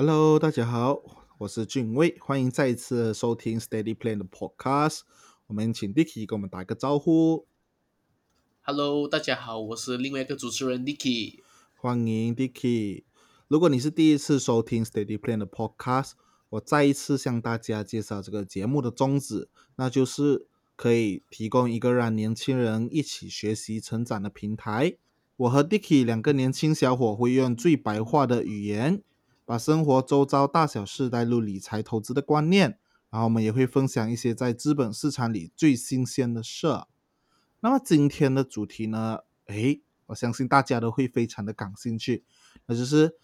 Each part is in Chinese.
Hello，大家好，我是俊威，欢迎再一次收听 Steady Plan 的 Podcast。我们请 Dicky 跟我们打个招呼。Hello，大家好，我是另外一个主持人 Dicky，。欢迎 Dicky。如果你是第一次收听 Steady Plan 的 Podcast，我再一次向大家介绍这个节目的宗旨，那就是可以提供一个让年轻人一起学习成长的平台。我和 Dicky 两个年轻小伙会用最白话的语言，把生活周遭大小事带入理财投资的观念，然后我们也会分享一些在资本市场里最新鲜的事。那么今天的主题呢？诶，我相信大家都会非常的感兴趣，那就是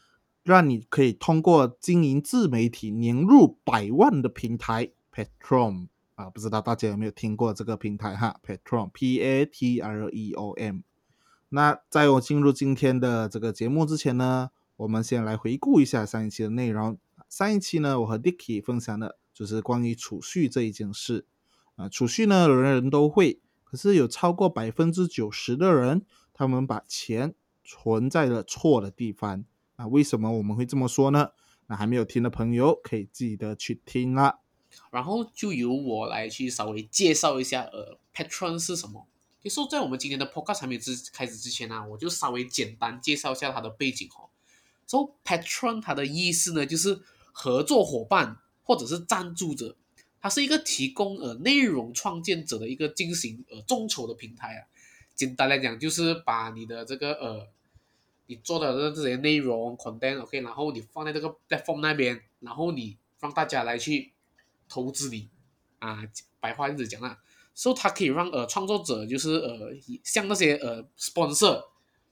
让你可以通过经营自媒体年入百万的平台 Patron 啊，不知道大家有没有听过这个平台哈，Patron P A T R E O M。那在我进入今天的这个节目之前呢，我们先来回顾一下上一期的内容。上一期呢，我和 Dicky 分享的就是关于储蓄这一件事啊，储蓄呢，人人都会。可是有超过百分之九十的人，他们把钱存在了错的地方啊！为什么我们会这么说呢？那还没有听的朋友可以记得去听啦。然后就由我来去稍微介绍一下，呃，Patron 是什么。其实，在我们今天的 Podcast 还没之开始之前呢、我就稍微简单介绍一下它的背景哦。So Patron 它的意思呢，就是合作伙伴或者是赞助者。它是一个提供呃内容创建者的一个进行呃众筹的平台啊。简单来讲，就是把你的这个呃你做的这些内容 content OK，然后你放在这个 platform 那边，然后你让大家来去投资你啊，白话一直讲啊，所以它可以让呃创作者就是呃像那些呃 sponsor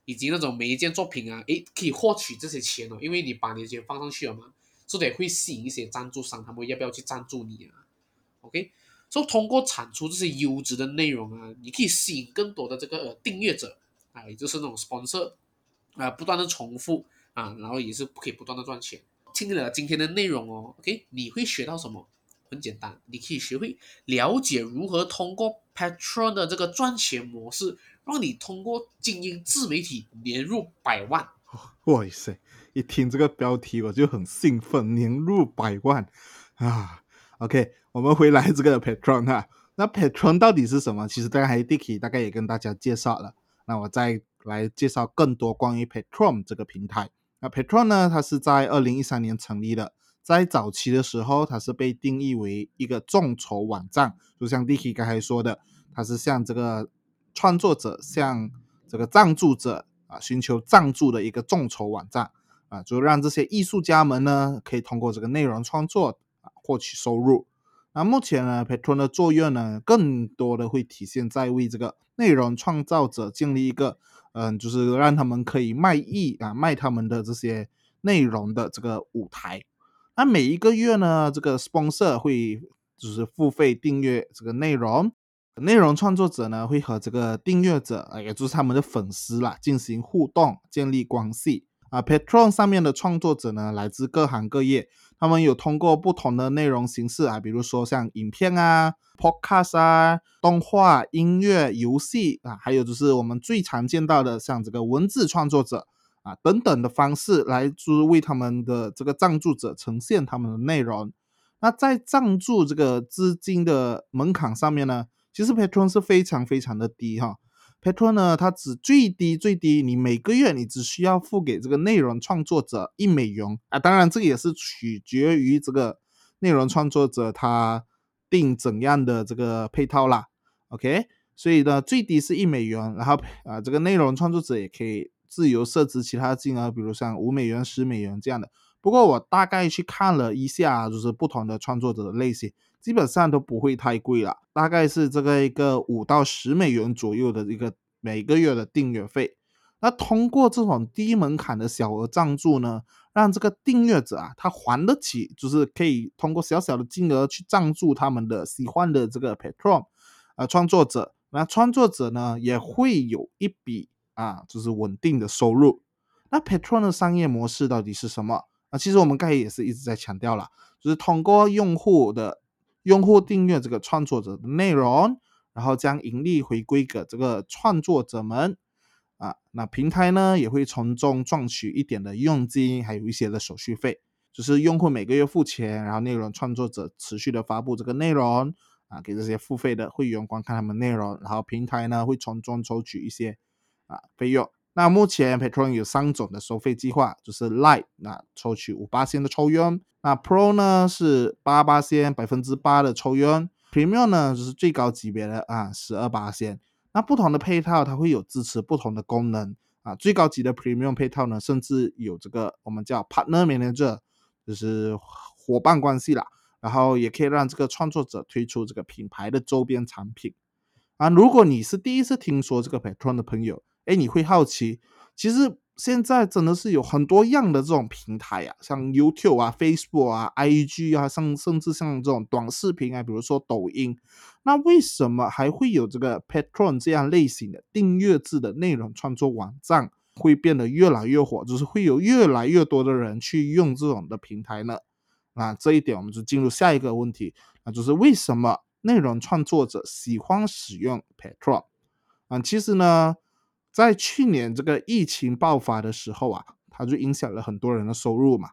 以及那种每一件作品啊，诶可以获取这些钱哦，因为你把你的钱放上去了嘛，所以也会吸引一些赞助商，他们要不要去赞助你啊？OK，所以通过产出这些优质的内容啊，你可以吸引更多的这个呃订阅者啊，也就是那种 sponsor 啊，不断的重复啊，然后也是可以不断的赚钱。听了今天的内容哦，OK，你会学到什么？很简单，你可以学会了解如何通过 Patron 的这个赚钱模式，让你通过经营自媒体年入百万。哇塞！一听这个标题我就很兴奋，年入百万啊！OK，我们回来这个 Patron 哈，那 Patron 到底是什么？其实刚才 Dicky 大概也跟大家介绍了，那我再来介绍更多关于 Patron 这个平台。那 Patron 呢，它是在二零一三年成立的，在早期的时候，它是被定义为一个众筹网站，就像 Dicky 刚才说的，它是像这个创作者向这个赞助者啊寻求赞助的一个众筹网站啊，就让这些艺术家们呢可以通过这个内容创作啊获取收入。那目前呢，Patron 的作用呢，更多的会体现在为这个内容创造者建立一个，嗯，就是让他们可以卖艺啊，卖他们的这些内容的这个舞台。那每一个月呢，这个 sponsor 会就是付费订阅这个内容，内容创作者呢会和这个订阅者啊，也就是他们的粉丝啦，进行互动，建立关系啊。Patron 上面的创作者呢，来自各行各业。他们有通过不同的内容形式啊，比如说像影片啊、podcast 啊、动画、音乐、游戏啊，还有就是我们最常见到的像这个文字创作者啊等等的方式，来就是为他们的这个赞助者呈现他们的内容。那在赞助这个资金的门槛上面呢，其实 Patron 是非常非常的低哈。Patron 呢，它只最低最低，你每个月你只需要付给这个内容创作者一美元啊，当然这个也是取决于这个内容创作者他定怎样的这个配套啦，OK，所以呢最低是一美元，然后啊这个内容创作者也可以自由设置其他金额，比如像五美元、十美元这样的。不过我大概去看了一下，就是不同的创作者的类型。基本上都不会太贵了，大概是这个一个五到十美元左右的一个每个月的订阅费。那通过这种低门槛的小额赞助呢，让这个订阅者啊，他还得起，就是可以通过小小的金额去赞助他们的喜欢的这个 Patron 啊创作者。那创作者呢也会有一笔啊，就是稳定的收入。那 Patron 的商业模式到底是什么啊？其实我们刚才也是一直在强调了，就是通过用户的用户订阅这个创作者的内容，然后将盈利回归给这个创作者们啊，那平台呢也会从中赚取一点的佣金，还有一些的手续费。就是用户每个月付钱，然后内容创作者持续的发布这个内容啊，给这些付费的会员观看他们内容，然后平台呢会从中抽取一些啊费用。那目前 p a t r o n 有三种的收费计划，就是 Lite 那抽取五八仙的抽佣，那 Pro 呢是八八仙百分之八的抽佣，Premium 呢就是最高级别的啊十二八仙。那不同的配套它会有支持不同的功能啊，最高级的 Premium 配套呢，甚至有这个我们叫 Partner Manager，就是伙伴关系啦，然后也可以让这个创作者推出这个品牌的周边产品啊。如果你是第一次听说这个 p a t r o n 的朋友，哎，你会好奇，其实现在真的是有很多样的这种平台啊，像 YouTube 啊、Facebook 啊、IG 啊，像甚至像这种短视频啊，比如说抖音，那为什么还会有这个 Patron 这样类型的订阅制的内容创作网站会变得越来越火？就是会有越来越多的人去用这种的平台呢？那这一点我们就进入下一个问题，那就是为什么内容创作者喜欢使用 Patron？啊，其实呢。在去年这个疫情爆发的时候啊，它就影响了很多人的收入嘛，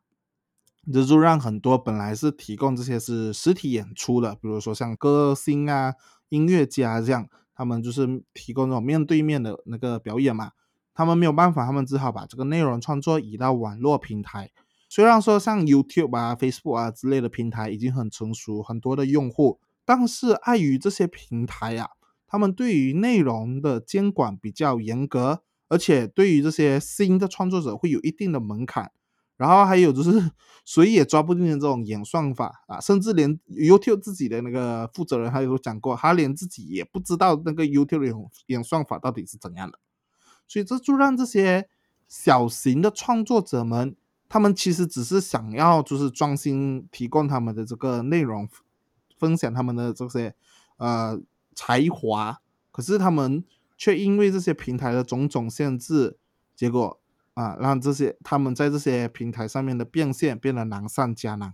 这就让很多本来是提供这些是实体演出的，比如说像歌星啊、音乐家这样，他们就是提供这种面对面的那个表演嘛，他们没有办法，他们只好把这个内容创作移到网络平台。虽然说像 YouTube 啊、Facebook 啊之类的平台已经很成熟，很多的用户，但是碍于这些平台呀。他们对于内容的监管比较严格，而且对于这些新的创作者会有一定的门槛。然后还有就是 谁也抓不定的这种演算法啊，甚至连 YouTube 自己的那个负责人他有讲过，他连自己也不知道那个 YouTube 演演算法到底是怎样的。所以这就让这些小型的创作者们，他们其实只是想要就是专心提供他们的这个内容，分享他们的这些呃。才华，可是他们却因为这些平台的种种限制，结果啊，让这些他们在这些平台上面的变现变得难上加难。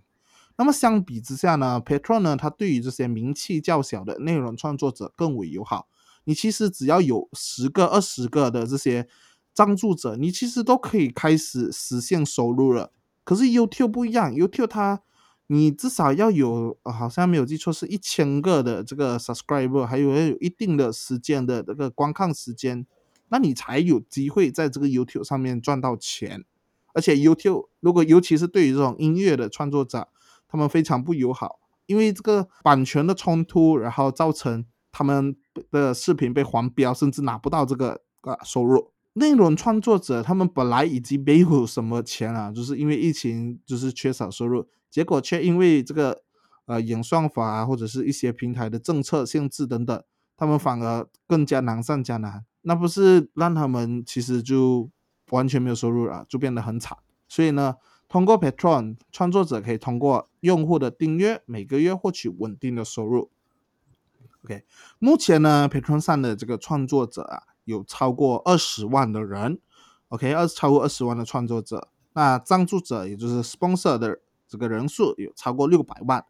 那么相比之下呢，Patron 呢，它对于这些名气较小的内容创作者更为友好。你其实只要有十个、二十个的这些赞助者，你其实都可以开始实现收入了。可是 YouTube 不一样，YouTube 它你至少要有，好像没有记错，是一千个的这个 subscriber，还有要有一定的时间的这个观看时间，那你才有机会在这个 YouTube 上面赚到钱。而且 YouTube 如果尤其是对于这种音乐的创作者，他们非常不友好，因为这个版权的冲突，然后造成他们的视频被黄标，甚至拿不到这个啊收入。内容创作者他们本来已经没有什么钱了，就是因为疫情，就是缺少收入。结果却因为这个呃演算法啊，或者是一些平台的政策限制等等，他们反而更加难上加难。那不是让他们其实就完全没有收入了，就变得很惨。所以呢，通过 Patron 创作者可以通过用户的订阅，每个月获取稳定的收入。OK，目前呢，Patron 上的这个创作者啊，有超过二十万的人。OK，二超过二十万的创作者，那赞助者也就是 sponsor 的。这个人数有超过六百万。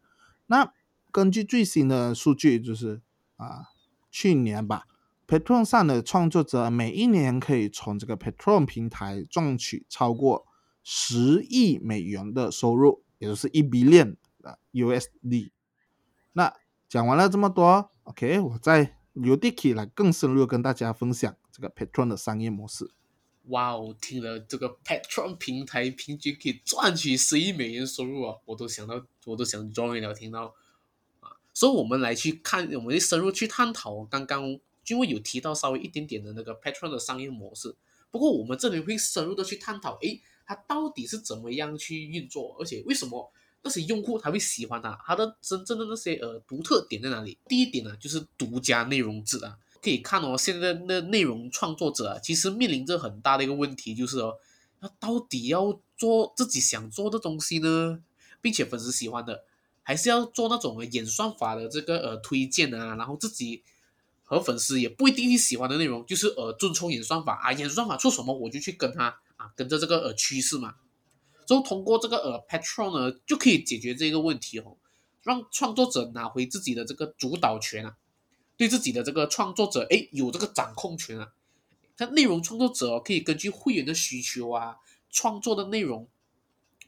那根据最新的数据，就是啊，去年吧，Patron 上的创作者每一年可以从这个 Patron 平台赚取超过十亿美元的收入，也就是一 billion 的 USD。那讲完了这么多，OK，我再由 Dicky 来更深入跟大家分享这个 Patreon 的商业模式。哇哦！听了这个 Patreon 平台平均可以赚取十亿美元收入啊，我都想到，我都想 join 了。听到啊，所以我们来去看，我们深入去探讨。刚刚因为有提到稍微一点点的那个 Patreon 的商业模式，不过我们这里会深入的去探讨，诶，它到底是怎么样去运作，而且为什么那些用户他会喜欢它，它的真正的那些呃独特点在哪里？第一点呢，就是独家内容制啊。可以看哦，现在的内容创作者啊，其实面临着很大的一个问题，就是哦，那到底要做自己想做的东西呢，并且粉丝喜欢的，还是要做那种演算法的这个呃推荐啊，然后自己和粉丝也不一定喜欢的内容，就是呃遵从演算法啊，演算法做什么我就去跟他啊，跟着这个呃趋势嘛，就通过这个呃 Patron 呢，就可以解决这个问题哦，让创作者拿回自己的这个主导权啊。对自己的这个创作者，哎，有这个掌控权啊。他内容创作者可以根据会员的需求啊，创作的内容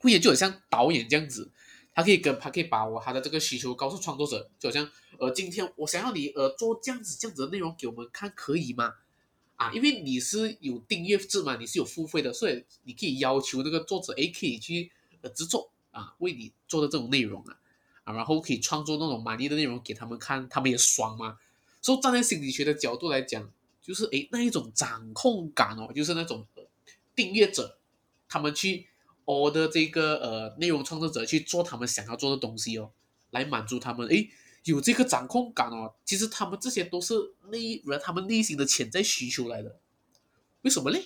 会员就很像导演这样子，他可以跟他可以把我他的这个需求告诉创作者，就好像呃，今天我想要你呃做这样子这样子的内容给我们看，可以吗？啊，因为你是有订阅制嘛，你是有付费的，所以你可以要求那个作者，诶，可以去呃制作啊，为你做的这种内容啊，啊，然后可以创作那种满意的内容给他们看，他们也爽嘛。所以站在心理学的角度来讲，就是诶那一种掌控感哦，就是那种订阅者他们去 order 这个呃内容创作者去做他们想要做的东西哦，来满足他们诶。有这个掌控感哦，其实他们这些都是内人他们内心的潜在需求来的。为什么呢？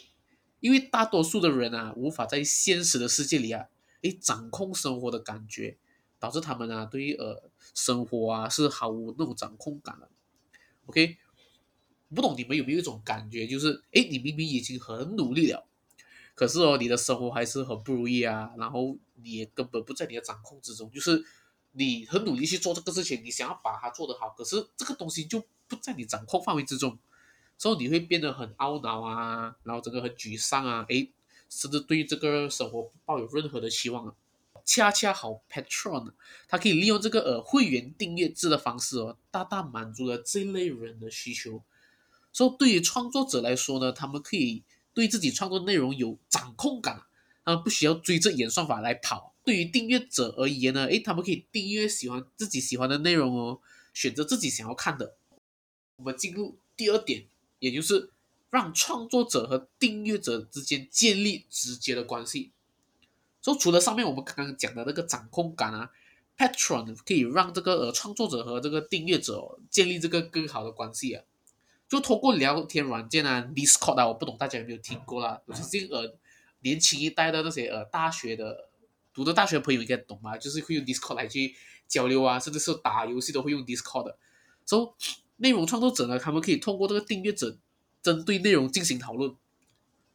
因为大多数的人啊，无法在现实的世界里啊，诶，掌控生活的感觉，导致他们啊，对于呃生活啊是毫无那种掌控感的。OK，不懂你们有没有一种感觉，就是诶，你明明已经很努力了，可是哦，你的生活还是很不如意啊，然后你也根本不在你的掌控之中，就是。你很努力去做这个事情，你想要把它做得好，可是这个东西就不在你掌控范围之中，所以你会变得很懊恼啊，然后整个很沮丧啊，诶，甚至对这个生活不抱有任何的希望啊。恰恰好，Patron，它可以利用这个呃会员订阅制的方式哦，大大满足了这类人的需求。所以对于创作者来说呢，他们可以对自己创作内容有掌控感，他们不需要追着演算法来跑。对于订阅者而言呢，诶，他们可以订阅喜欢自己喜欢的内容哦，选择自己想要看的。我们进入第二点，也就是让创作者和订阅者之间建立直接的关系。所以除了上面我们刚刚讲的那个掌控感啊，Patron 可以让这个呃创作者和这个订阅者建立这个更好的关系啊，就通过聊天软件啊，Discord 啊，我不懂大家有没有听过啦，就是呃年轻一代的那些呃大学的。读的大学朋友应该懂吧？就是会用 Discord 来去交流啊，甚至是打游戏都会用 Discord 的。所以内容创作者呢，他们可以通过这个订阅者针对内容进行讨论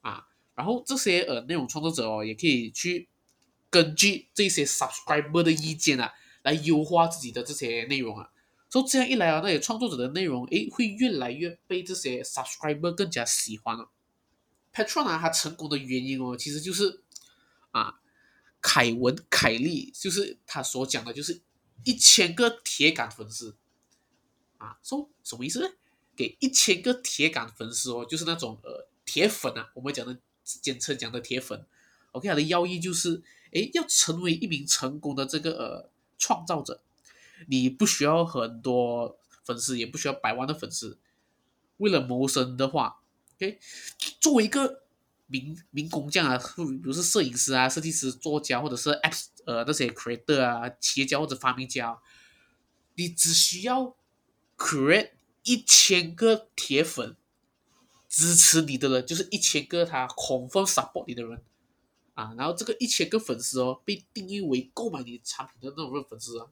啊，然后这些呃内容创作者哦，也可以去根据这些 subscriber 的意见啊，来优化自己的这些内容啊。所以这样一来啊，那些创作者的内容诶，会越来越被这些 subscriber 更加喜欢了。Patron 啊，它成功的原因哦，其实就是啊。凯文·凯利就是他所讲的，就是一千个铁杆粉丝啊，说什么意思呢？给一千个铁杆粉丝哦，就是那种呃铁粉啊，我们讲的简称讲的铁粉。OK，他的要义就是，哎，要成为一名成功的这个呃创造者，你不需要很多粉丝，也不需要百万的粉丝，为了谋生的话，OK，作为一个。民民工匠啊，比如是摄影师啊、设计师、作家，或者是 App 呃那些 creator 啊、企业家或者发明家，你只需要 create 一千个铁粉支持你的人，就是一千个他 confirm support 你的人啊，然后这个一千个粉丝哦，被定义为购买你产品的那种粉丝啊，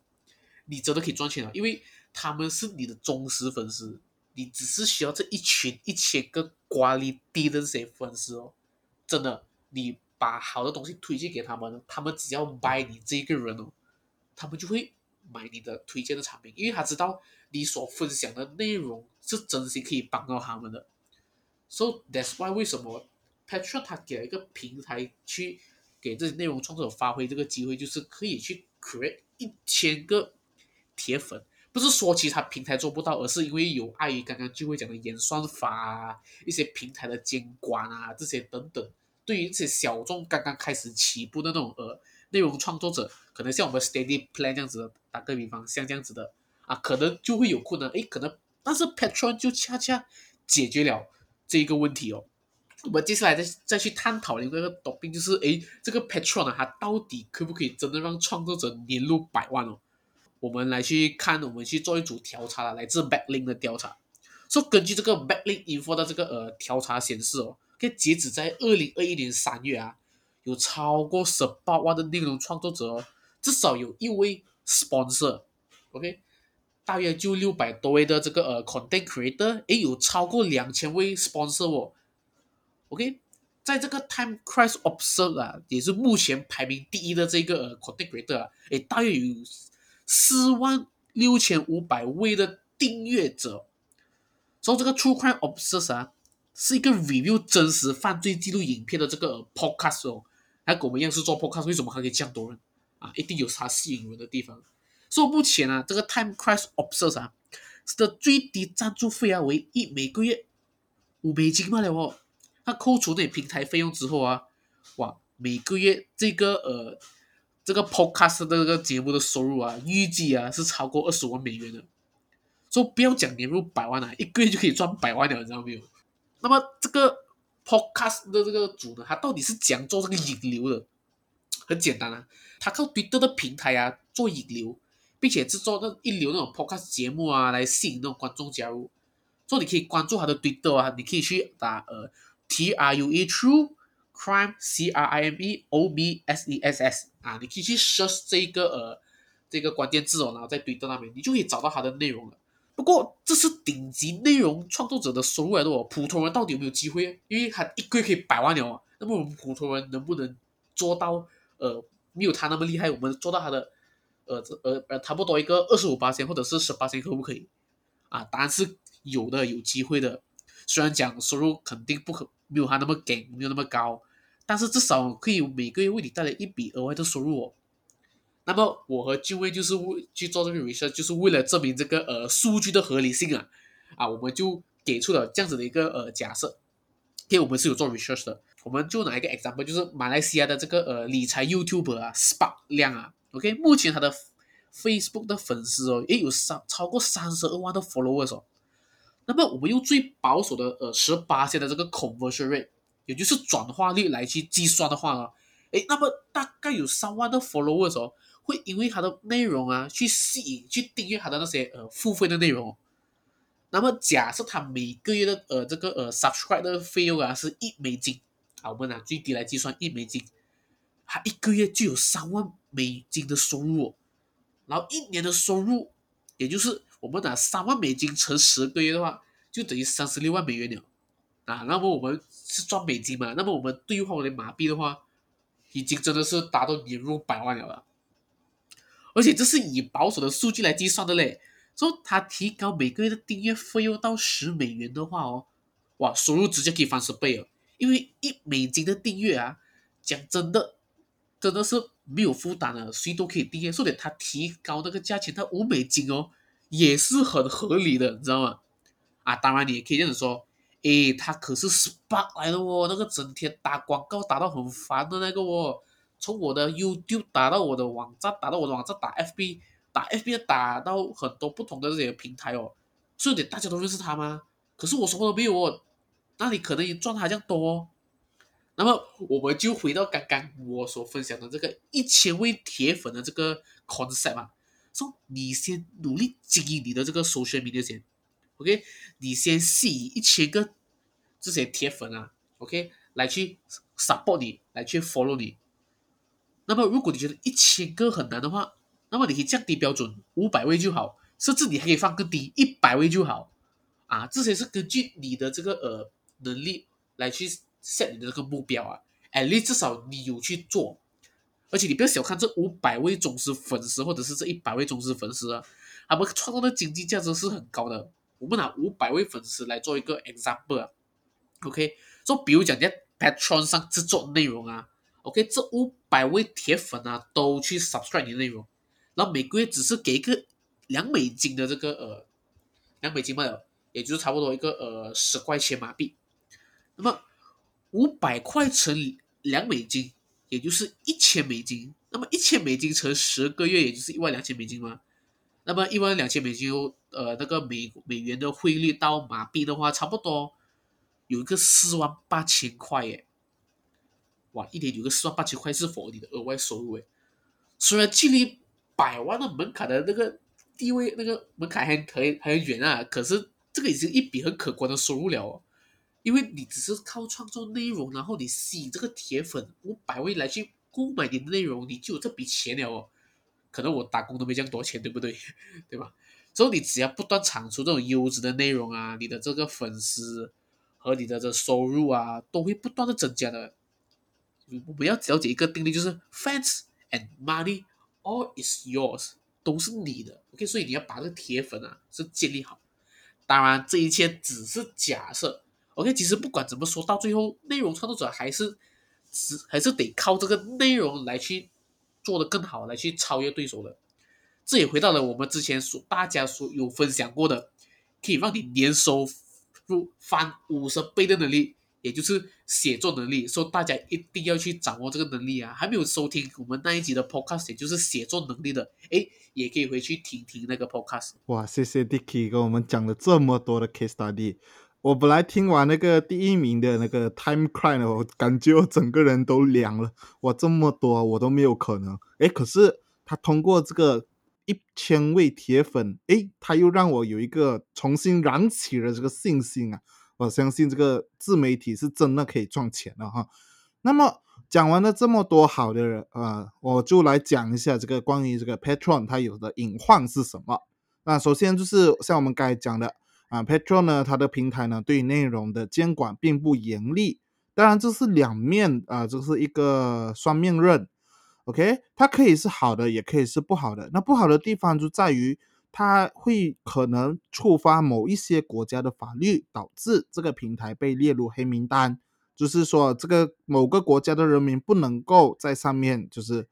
你真的可以赚钱了，因为他们是你的忠实粉丝，你只是需要这一群一千个管理低的这些粉丝哦。真的，你把好的东西推荐给他们，他们只要买你这个人哦，他们就会买你的推荐的产品，因为他知道你所分享的内容是真心可以帮到他们的。So that's why 为什么 Patreon 他给了一个平台去给这些内容创作者发挥这个机会，就是可以去 create 一千个铁粉。不是说其他平台做不到，而是因为有碍于刚刚就会讲的演算法啊，一些平台的监管啊，这些等等，对于这些小众刚刚开始起步的那种呃内容创作者，可能像我们 Steady Plan 这样子的，打个比方，像这样子的啊，可能就会有困难。诶，可能，但是 Patron 就恰恰解决了这一个问题哦。我们接下来再再去探讨另外一个毒病，就是诶，这个 Patron 呢，它到底可不可以真的让创作者年入百万哦？我们来去看，我们去做一组调查来自 Backlink 的调查，说根据这个 Backlink info 的这个呃调查显示哦，可以截止在二零二一年三月啊，有超过十八万的内容创作者哦，至少有一位 sponsor，OK，大约就六百多位的这个呃 content creator，诶，有超过两千位 sponsor 哦，OK，在这个 Time Crisis Observe 啊，也是目前排名第一的这个呃 content creator 啊，诶，大约有。四万六千五百位的订阅者，所以这个 True Crime Obsessor 是一个 review 真实犯罪记录影片的这个 podcast 哦，还跟我们一样是做 podcast，为什么还可以这样多人啊？一定有它吸引人的地方。所以目前啊，这个 Time Crash Obsess 啊的最低赞助费啊为一每个月五美金罢了哦。他扣除那平台费用之后啊，哇，每个月这个呃这个 podcast 的这个节目的收入啊，预计啊是超过二十万美元的。说不要讲年入百万啊，一个月就可以赚百万了，你知道没有？那么这个 podcast 的这个主呢，他到底是讲做这个引流的？很简单啊，他靠 Twitter 的平台啊做引流，并且制作那一流那种 podcast 节目啊，来吸引那种观众加入。所以你可以关注他的 Twitter 啊，你可以去打呃 T R U E True Crime C R I M E O B S E S S 啊，你可以去 search 这个呃这个关键字哦，然后在 Twitter 那边，你就可以找到他的内容了。不过这是顶级内容创作者的收入来的哦，普通人到底有没有机会？因为他一个月可以百万了，那么我们普通人能不能做到？呃，没有他那么厉害，我们做到他的呃呃呃差不多一个二十五八千或者是十八千可不可以？啊，答案是有的，有机会的。虽然讲收入肯定不可没有他那么给，没有那么高，但是至少可以每个月为你带来一笔额外的收入哦。那么我和俊威就是为去做这个 research，就是为了证明这个呃数据的合理性啊啊，我们就给出了这样子的一个呃假设，因为我们是有做 research 的，我们就拿一个 example，就是马来西亚的这个呃理财 YouTuber 啊，Spark 亮啊，OK，目前他的 Facebook 的粉丝哦也有三超过三十二万的 followers 哦，那么我们用最保守的呃十八线的这个 conversion rate，也就是转化率来去计算的话呢，诶，那么大概有三万的 followers 哦。会因为它的内容啊，去吸引、去订阅它的那些呃付费的内容。那么假设他每个月的呃这个呃 subscribe 的费用啊是一美金啊，我们拿最低来计算一美金，他一个月就有三万美金的收入，然后一年的收入，也就是我们拿三万美金乘十个月的话，就等于三十六万美元了啊。那么我们是赚美金嘛？那么我们兑换为马币的话，已经真的是达到年入百万了。而且这是以保守的数据来计算的嘞，说他提高每个月的订阅费用到十美元的话哦，哇，收入直接可以翻十倍了。因为一美金的订阅啊，讲真的，真的是没有负担的，谁都可以订阅。所以他提高那个价钱到五美金哦，也是很合理的，你知道吗？啊，当然你也可以这样说，诶，他可是 Spark 来的哦，那个整天打广告打到很烦的那个哦。从我的 YouTube 打到我的网站，打到我的网站，打 FB，打 FB 打到很多不同的这些平台哦，所以大家都认识他吗？可是我什么都没有哦，那你可能也赚他这样多哦。那么我们就回到刚刚我所分享的这个一千位铁粉的这个 concept 啊，说你先努力经营你的这个 social media 先，OK，你先吸引一千个这些铁粉啊，OK，来去 support 你，来去 follow 你。那么，如果你觉得一千个很难的话，那么你可以降低标准，五百位就好，甚至你还可以放更低，一百位就好，啊，这些是根据你的这个呃能力来去 set 你的这个目标啊，at least 至少你有去做，而且你不要小看这五百位忠实粉丝，或者是这一百位忠实粉丝啊，他们创造的经济价值是很高的。我们拿五百位粉丝来做一个 example，OK，就比如讲在 Patreon 上制作内容啊。OK，这五百位铁粉啊，都去 subscribe 你的内容，然后每个月只是给一个两美金的这个呃两美金嘛，也就是差不多一个呃十块钱马币。那么五百块乘两美金，也就是一千美金。那么一千美金乘十个月，也就是一万两千美金嘛。那么一万两千美金，呃，那个美美元的汇率到马币的话，差不多有一个四万八千块耶。哇，一年有个四万八千块是否你的额外收入诶？虽然距离百万的门槛的那个地位、那个门槛还可以还很远啊，可是这个已经一笔很可观的收入了哦。因为你只是靠创作内容，然后你吸引这个铁粉五百位来去购买你的内容，你就有这笔钱了哦。可能我打工都没这样多钱，对不对？对吧？所以你只要不断产出这种优质的内容啊，你的这个粉丝和你的这收入啊，都会不断的增加的。我们要了解一个定律，就是 fans and money all is yours，都是你的。OK，所以你要把这个铁粉啊是建立好。当然，这一切只是假设。OK，其实不管怎么说，到最后内容创作者还是只还是得靠这个内容来去做的更好，来去超越对手的。这也回到了我们之前所大家所有分享过的，可以让你年收入翻五十倍的能力，也就是写作能力。说大家一定要去掌握这个能力啊！还没有收听我们那一集的 podcast，也就是写作能力的，哎，也可以回去听听那个 podcast。哇，谢谢 Dicky 跟我们讲了这么多的 case study。我本来听完那个第一名的那个 Time Crime，我感觉我整个人都凉了。哇，这么多我都没有可能。哎，可是他通过这个。一千位铁粉，诶，他又让我有一个重新燃起了这个信心啊！我相信这个自媒体是真的可以赚钱的哈。那么讲完了这么多好的人啊，我就来讲一下这个关于这个 Patron 它有的隐患是什么。那首先就是像我们刚才讲的啊，Patron 呢，它的平台呢对内容的监管并不严厉。当然这是两面啊，这是一个双面刃。OK，它可以是好的，也可以是不好的。那不好的地方就在于，它会可能触发某一些国家的法律，导致这个平台被列入黑名单。就是说，这个某个国家的人民不能够在上面就是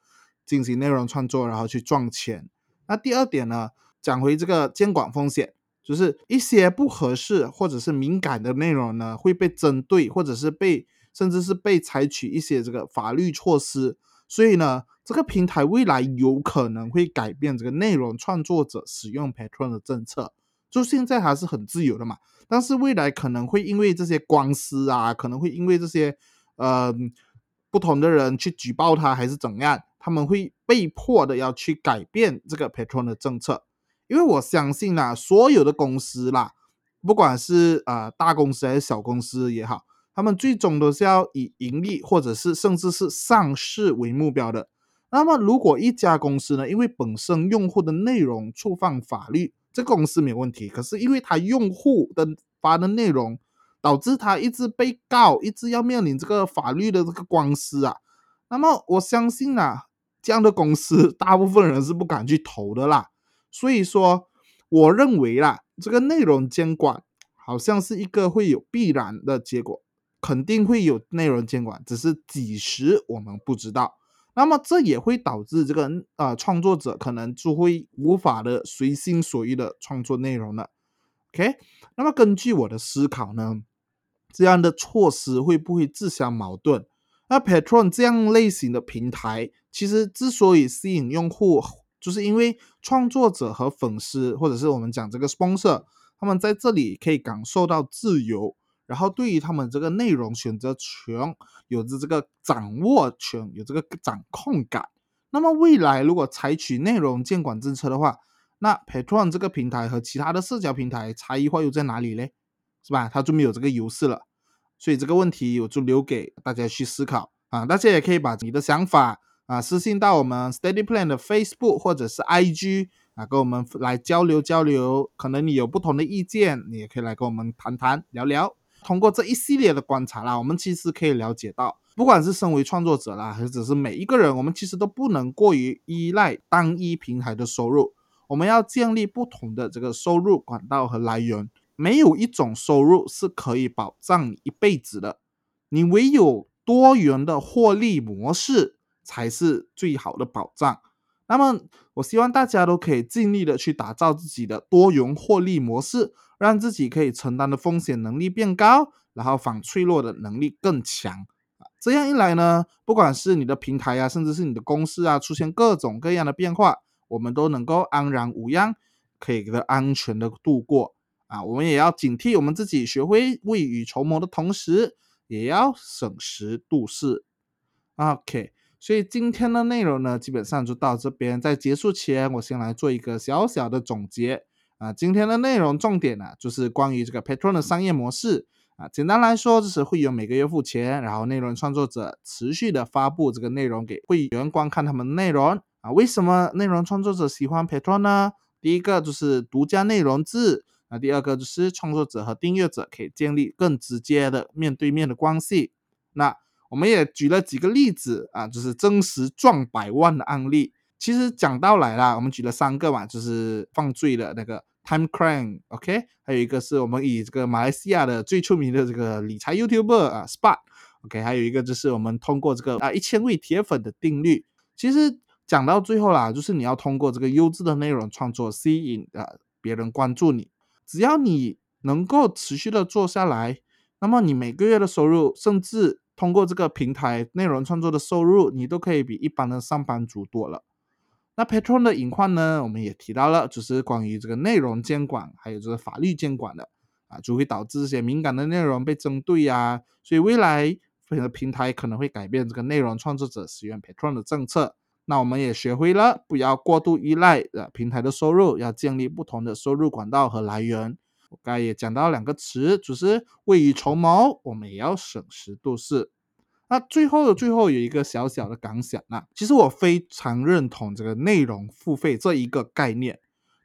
进行内容创作，然后去赚钱。那第二点呢，讲回这个监管风险，就是一些不合适或者是敏感的内容呢，会被针对，或者是被甚至是被采取一些这个法律措施。所以呢，这个平台未来有可能会改变这个内容创作者使用 Patron 的政策。就现在还是很自由的嘛，但是未来可能会因为这些官司啊，可能会因为这些呃不同的人去举报他还是怎样，他们会被迫的要去改变这个 Patron 的政策。因为我相信啦，所有的公司啦，不管是呃大公司还是小公司也好。他们最终都是要以盈利，或者是甚至是上市为目标的。那么，如果一家公司呢，因为本身用户的内容触犯法律，这个公司没有问题。可是，因为他用户的发的内容，导致他一直被告，一直要面临这个法律的这个官司啊。那么，我相信啊，这样的公司，大部分人是不敢去投的啦。所以说，我认为啦，这个内容监管好像是一个会有必然的结果。肯定会有内容监管，只是几时我们不知道。那么这也会导致这个呃创作者可能就会无法的随心所欲的创作内容了。OK，那么根据我的思考呢，这样的措施会不会自相矛盾？那 Patron 这样类型的平台，其实之所以吸引用户，就是因为创作者和粉丝，或者是我们讲这个 sponsor，他们在这里可以感受到自由。然后对于他们这个内容选择权有着这个掌握权，有这个掌控感。那么未来如果采取内容监管政策的话，那 Patreon 这个平台和其他的社交平台差异化又在哪里嘞？是吧？它就没有这个优势了。所以这个问题我就留给大家去思考啊！大家也可以把你的想法啊私信到我们 Steady Plan 的 Facebook 或者是 IG 啊，跟我们来交流交流。可能你有不同的意见，你也可以来跟我们谈谈聊聊。通过这一系列的观察啦，我们其实可以了解到，不管是身为创作者啦，还是只是每一个人，我们其实都不能过于依赖单一平台的收入。我们要建立不同的这个收入管道和来源。没有一种收入是可以保障你一辈子的，你唯有多元的获利模式才是最好的保障。那么，我希望大家都可以尽力的去打造自己的多元获利模式。让自己可以承担的风险能力变高，然后反脆弱的能力更强！这样一来呢，不管是你的平台啊，甚至是你的公司啊，出现各种各样的变化，我们都能够安然无恙，可以给它安全的度过啊！我们也要警惕我们自己，学会未雨绸缪的同时，也要审时度势。OK，所以今天的内容呢，基本上就到这边。在结束前，我先来做一个小小的总结。啊，今天的内容重点呢，就是关于这个 Patron 的商业模式啊。简单来说，就是会员每个月付钱，然后内容创作者持续的发布这个内容给会员观看他们的内容啊。为什么内容创作者喜欢 Patron 呢？第一个就是独家内容制，那第二个就是创作者和订阅者可以建立更直接的面对面的关系。那我们也举了几个例子啊，就是真实赚百万的案例。其实讲到来啦，我们举了三个嘛，就是犯罪的那个。Time Crime，OK，还有一个是我们以这个马来西亚的最出名的这个理财 YouTuber 啊，Spot OK，还有一个就是我们通过这个啊一千位铁粉的定律。其实讲到最后啦，就是你要通过这个优质的内容创作吸引啊别人关注你。只要你能够持续的做下来，那么你每个月的收入，甚至通过这个平台内容创作的收入，你都可以比一般的上班族多了。那 Patron 的隐患呢，我们也提到了，就是关于这个内容监管，还有这个法律监管的啊，就会导致这些敏感的内容被针对呀。所以未来平台可能会改变这个内容创作者使用 Patron 的政策。那我们也学会了不要过度依赖呃平台的收入，要建立不同的收入管道和来源。我刚才也讲到两个词，就是未雨绸缪，我们也要审时度势。那最后的最后有一个小小的感想啊，其实我非常认同这个内容付费这一个概念。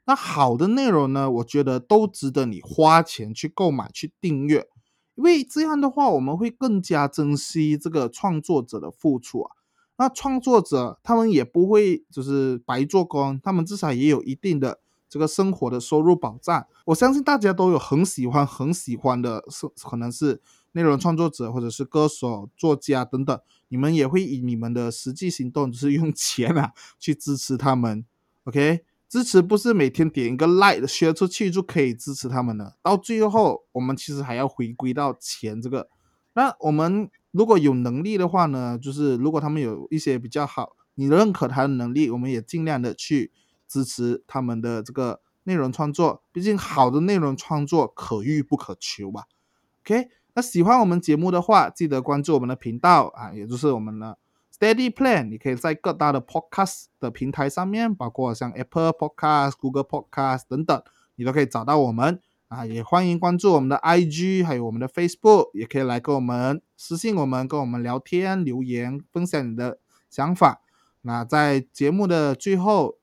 那好的内容呢，我觉得都值得你花钱去购买、去订阅，因为这样的话，我们会更加珍惜这个创作者的付出啊。那创作者他们也不会就是白做工，他们至少也有一定的这个生活的收入保障。我相信大家都有很喜欢、很喜欢的，是可能是。内容创作者或者是歌手、作家等等，你们也会以你们的实际行动，就是用 钱啊去支持他们。OK，支持不是每天点一个 like 宣出去就可以支持他们的，到最后我们其实还要回归到钱这个。那我们如果有能力的话呢，就是如果他们有一些比较好，你认可他的能力，我们也尽量的去支持他们的这个内容创作。毕竟好的内容创作可遇不可求吧。OK。那喜欢我们节目的话，记得关注我们的频道啊，也就是我们的 Steady Plan。你可以在各大的 Podcast 的平台上面，包括像 Apple Podcast、Google Podcast 等等，你都可以找到我们啊。也欢迎关注我们的 IG，还有我们的 Facebook，也可以来跟我们私信我们，跟我们聊天、留言，分享你的想法。那在节目的最后，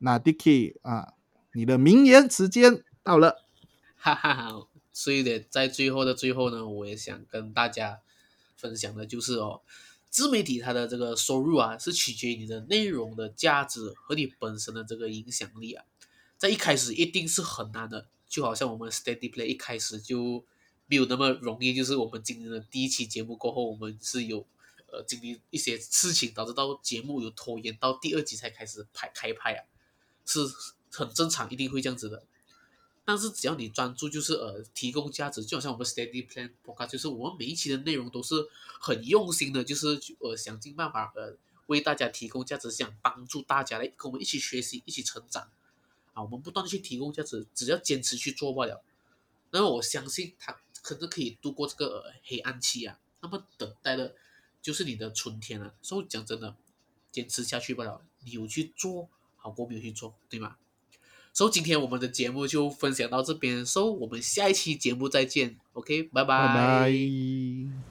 那 Dicky 啊，你的名言时间到了，哈哈哈。所以呢，在最后的最后呢，我也想跟大家分享的就是哦，自媒体它的这个收入啊，是取决于你的内容的价值和你本身的这个影响力啊。在一开始一定是很难的，就好像我们 Steady Play 一开始就没有那么容易。就是我们今天的第一期节目过后，我们是有呃经历一些事情，导致到节目有拖延，到第二集才开始拍开拍啊，是很正常，一定会这样子的。但是只要你专注，就是呃提供价值，就好像我们 Steady Plan Podcast，就是我们每一期的内容都是很用心的，就是呃想尽办法呃为大家提供价值，想帮助大家来跟我们一起学习，一起成长啊！我们不断的去提供价值，只要坚持去做罢了。那么我相信他可能可以度过这个黑暗期啊，那么等待的就是你的春天了。所以讲真的，坚持下去罢了，你有去做好过没有去做，对吗？所以今天我们的节目就分享到这边，所以我们下一期节目再见，OK，拜拜。